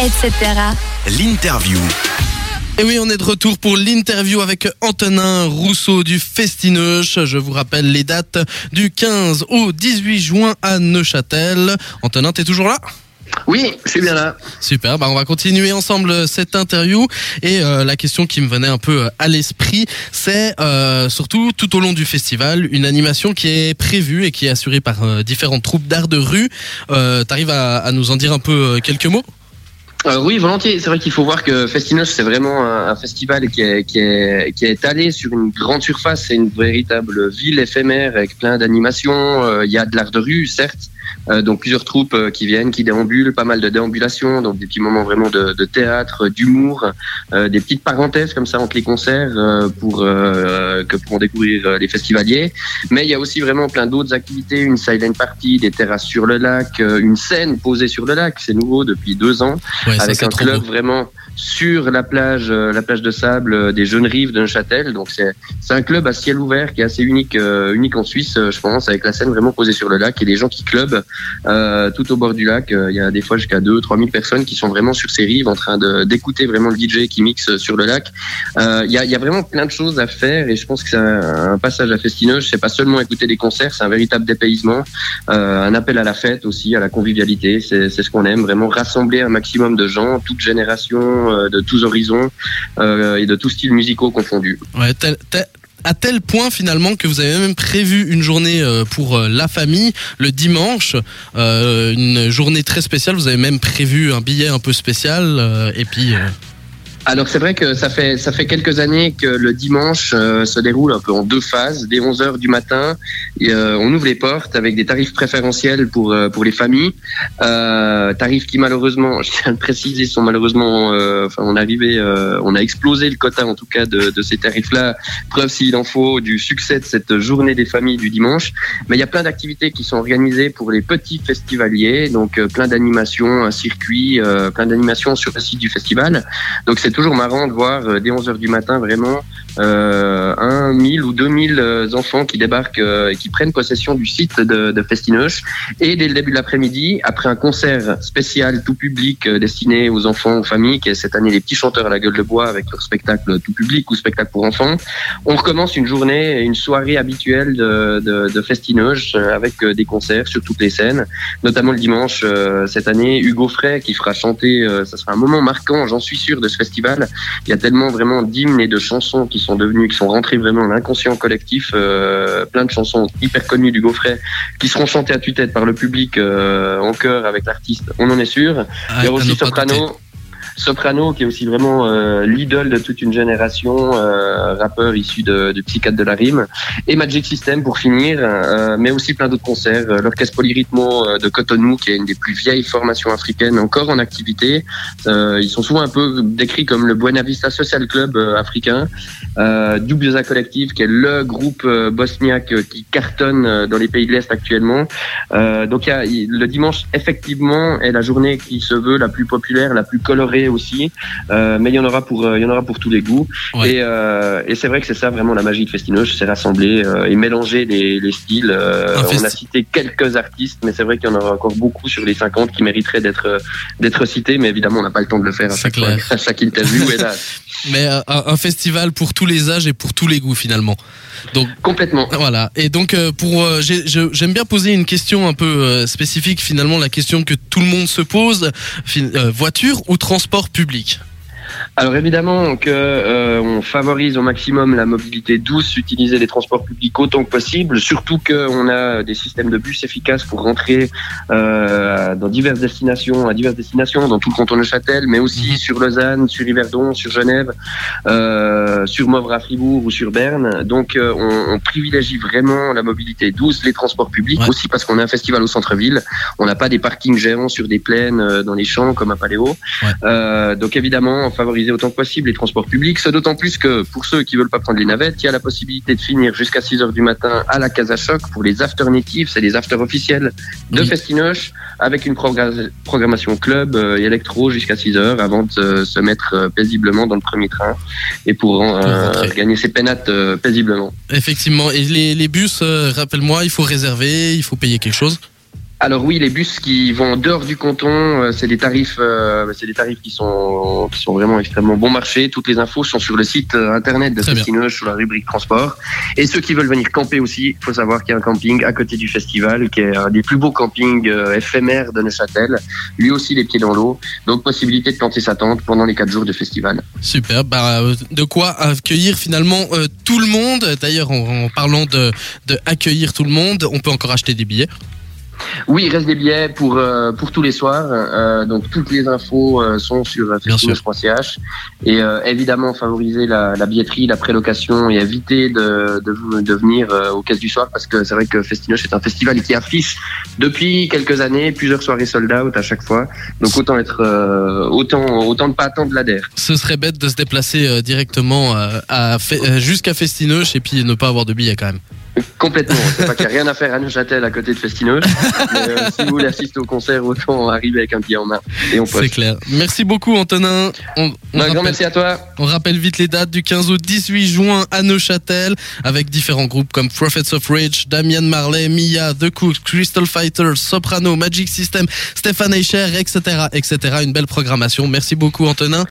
etc. L'interview. Et oui, on est de retour pour l'interview avec Antonin Rousseau du Festineuch. Je vous rappelle les dates du 15 au 18 juin à Neuchâtel. Antonin, t'es toujours là? Oui, je suis bien là. Super, bah on va continuer ensemble cette interview et euh, la question qui me venait un peu à l'esprit, c'est euh, surtout tout au long du festival une animation qui est prévue et qui est assurée par euh, différentes troupes d'art de rue. Euh, T'arrives à, à nous en dire un peu euh, quelques mots? Euh, oui, volontiers. C'est vrai qu'il faut voir que Festinoche, c'est vraiment un, festival qui est, qui, est, qui est étalé sur une grande surface. C'est une véritable ville éphémère avec plein d'animations. Euh, Il y a de l'art de rue, certes. Euh, donc plusieurs troupes euh, qui viennent, qui déambulent, pas mal de déambulations, donc des petits moments vraiment de, de théâtre, d'humour, euh, des petites parenthèses comme ça entre les concerts euh, pour euh, que pourront découvrir les festivaliers. Mais il y a aussi vraiment plein d'autres activités, une silent party, des terrasses sur le lac, euh, une scène posée sur le lac, c'est nouveau depuis deux ans, Ouais, ça, avec c'est un club vraiment sur la plage, euh, la plage de sable euh, des Jeunes Rives de Neuchâtel. Donc c'est c'est un club à ciel ouvert qui est assez unique, euh, unique en Suisse, je pense, avec la scène vraiment posée sur le lac et des gens qui clubent euh, tout au bord du lac. Euh, Il y a des fois jusqu'à 2 trois mille personnes qui sont vraiment sur ces rives en train d'écouter vraiment le DJ qui mixe sur le lac. Euh, Il y, a, vraiment plein de choses à faire et je pense que c'est un, un passage à Festineuge. C'est pas seulement écouter des concerts, c'est un véritable dépaysement, euh, un appel à la fête aussi, à la convivialité. C'est ce qu'on aime, vraiment rassembler un maximum de gens, toutes générations, euh, de tous horizons euh, et de tous styles musicaux confondus. À tel point finalement que vous avez même prévu une journée euh, pour euh, la famille le dimanche, euh, une journée très spéciale. Vous avez même prévu un billet un peu spécial et puis Alors c'est vrai que ça fait ça fait quelques années que le dimanche euh, se déroule un peu en deux phases. Dès 11 heures du matin, euh, on ouvre les portes avec des tarifs préférentiels pour euh, pour les familles. Euh, tarifs qui malheureusement, je tiens à le préciser, sont malheureusement, euh, enfin on arrivé, euh, on a explosé le quota en tout cas de, de ces tarifs-là. Preuve s'il en faut du succès de cette journée des familles du dimanche. Mais il y a plein d'activités qui sont organisées pour les petits festivaliers, donc plein d'animations, un circuit, plein d'animations sur le site du festival. Donc c'est toujours marrant de voir euh, dès 11 heures du matin vraiment un, mille ou deux mille euh, enfants qui débarquent euh, et qui prennent possession du site de, de Festinoche. Et dès le début de l'après-midi, après un concert spécial tout public euh, destiné aux enfants, aux familles, qui est cette année les petits chanteurs à la gueule de bois avec leur spectacle tout public ou spectacle pour enfants, on recommence une journée, une soirée habituelle de, de, de Festinoche euh, avec euh, des concerts sur toutes les scènes, notamment le dimanche euh, cette année, Hugo Frey qui fera chanter, euh, ça sera un moment marquant, j'en suis sûr, de ce festival. Il y a tellement vraiment d'hymnes et de chansons qui sont devenues, qui sont rentrées vraiment dans l'inconscient collectif, euh, plein de chansons hyper connues d'Hugo Frey qui seront chantées à tue-tête par le public euh, en chœur avec l'artiste, on en est sûr. à- Il y a aussi. Soprano. Soprano, qui est aussi vraiment euh, l'idole de toute une génération, euh, rappeur issu de, de Psychiatre de la rime, et Magic System pour finir, euh, mais aussi plein d'autres concerts. Euh, L'Orchestre Polyrythmo euh, de Cotonou, qui est une des plus vieilles formations africaines encore en activité. Euh, ils sont souvent un peu décrits comme le Buena Vista Social Club africain. Euh, Collective, qui est le groupe bosniaque qui cartonne dans les pays de l'Est actuellement. Donc y a, le dimanche, effectivement, est la journée qui se veut la plus populaire, la plus colorée aussi. Euh, mais il y en aura pour, euh, il y en aura pour tous les goûts. Ouais. Et, euh, et c'est vrai que c'est ça vraiment la magie de Festinoche, c'est rassembler euh, et mélanger les, les styles. Euh, on a cité quelques artistes, mais c'est vrai qu'il y en aura encore beaucoup sur les 50 qui mériteraient d'être d'être cités. Mais évidemment, on n'a pas le temps de le faire à chaque, fois, à chaque interview. hélas. Mais euh, un, un festival pour tous les âges et pour tous les goûts finalement. Donc Complètement. voilà. Et donc euh, pour euh, j'aime bien poser une question un peu spécifique finalement la question que tout le monde se pose voiture ou transport public? Alors évidemment que euh, on favorise au maximum la mobilité douce, utiliser les transports publics autant que possible, surtout qu'on a des systèmes de bus efficaces pour rentrer euh, dans diverses destinations, à diverses destinations, dans tout le canton de Châtel, mais aussi Mhm. sur Lausanne, sur Yverdon, sur Genève, euh, sur Mauvres à Fribourg ou sur Berne. Donc euh, on, on privilégie vraiment la mobilité douce, les transports publics, Ouais. aussi parce qu'on a un festival au centre-ville. On n'a pas des parkings géants sur des plaines euh, dans les champs comme à Paléo. Euh, donc évidemment, favoriser autant que possible les transports publics. C'est d'autant plus que pour ceux qui veulent pas prendre les navettes, il y a la possibilité de finir jusqu'à 6 heures du matin à la Casa Choc pour les afternatifs, c'est les afters officiels de Oui. Festinoche, avec une progra- programmation club euh, et électro jusqu'à 6 heures avant de se- mettre euh, paisiblement dans le premier train et pour, euh, gagner ses pénates euh, paisiblement. Effectivement. Et les, les bus, euh, rappelle-moi, il faut réserver, il faut payer quelque chose. Alors oui, les bus qui vont en dehors du canton, euh, c'est des tarifs, euh, c'est des tarifs qui sont qui sont vraiment extrêmement bon marché. Toutes les infos sont sur le site euh, internet de. Festinoche sur la rubrique transport. Et ceux qui veulent venir camper aussi, il faut savoir qu'il y a un camping à côté du festival, qui est un des plus beaux campings éphémères de Neuchâtel. Lui aussi les pieds dans l'eau, donc possibilité de planter sa tente pendant les quatre jours de festival. Super. Bah, de quoi accueillir finalement euh, tout le monde. D'ailleurs, en, en parlant de, de accueillir tout le monde, on peut encore acheter des billets. Oui, il reste des billets pour euh, pour tous les soirs. Euh, donc toutes les infos euh, sont sur festinoche.ch et évidemment favoriser la, la billetterie, la prélocation et éviter de de, venir aux caisses du soir parce que c'est vrai que Festinoche est un festival qui affiche depuis quelques années plusieurs soirées sold out à chaque fois. Donc autant être autant autant ne pas attendre l'adhère. Ce serait bête de se déplacer directement à jusqu'à Festinoche et puis ne pas avoir de billets quand même. Complètement. C'est pas qu'il n'y a rien à faire à Neuchâtel à côté de Festinoche. mais, euh, si vous voulez assister au concert, autant arriver avec un billet en main et on C'est clair. Merci beaucoup Antonin. On, on Un grand rappelle- merci à toi. On rappelle vite les dates du 15 au 18 juin à Neuchâtel avec différents groupes comme Prophets of Rage, Damian Marley, Mia, The Cooks, Crystal Fighters, Soprano, Magic System, Stéphane Eicher, etc., etc. Une belle programmation. Merci beaucoup Antonin.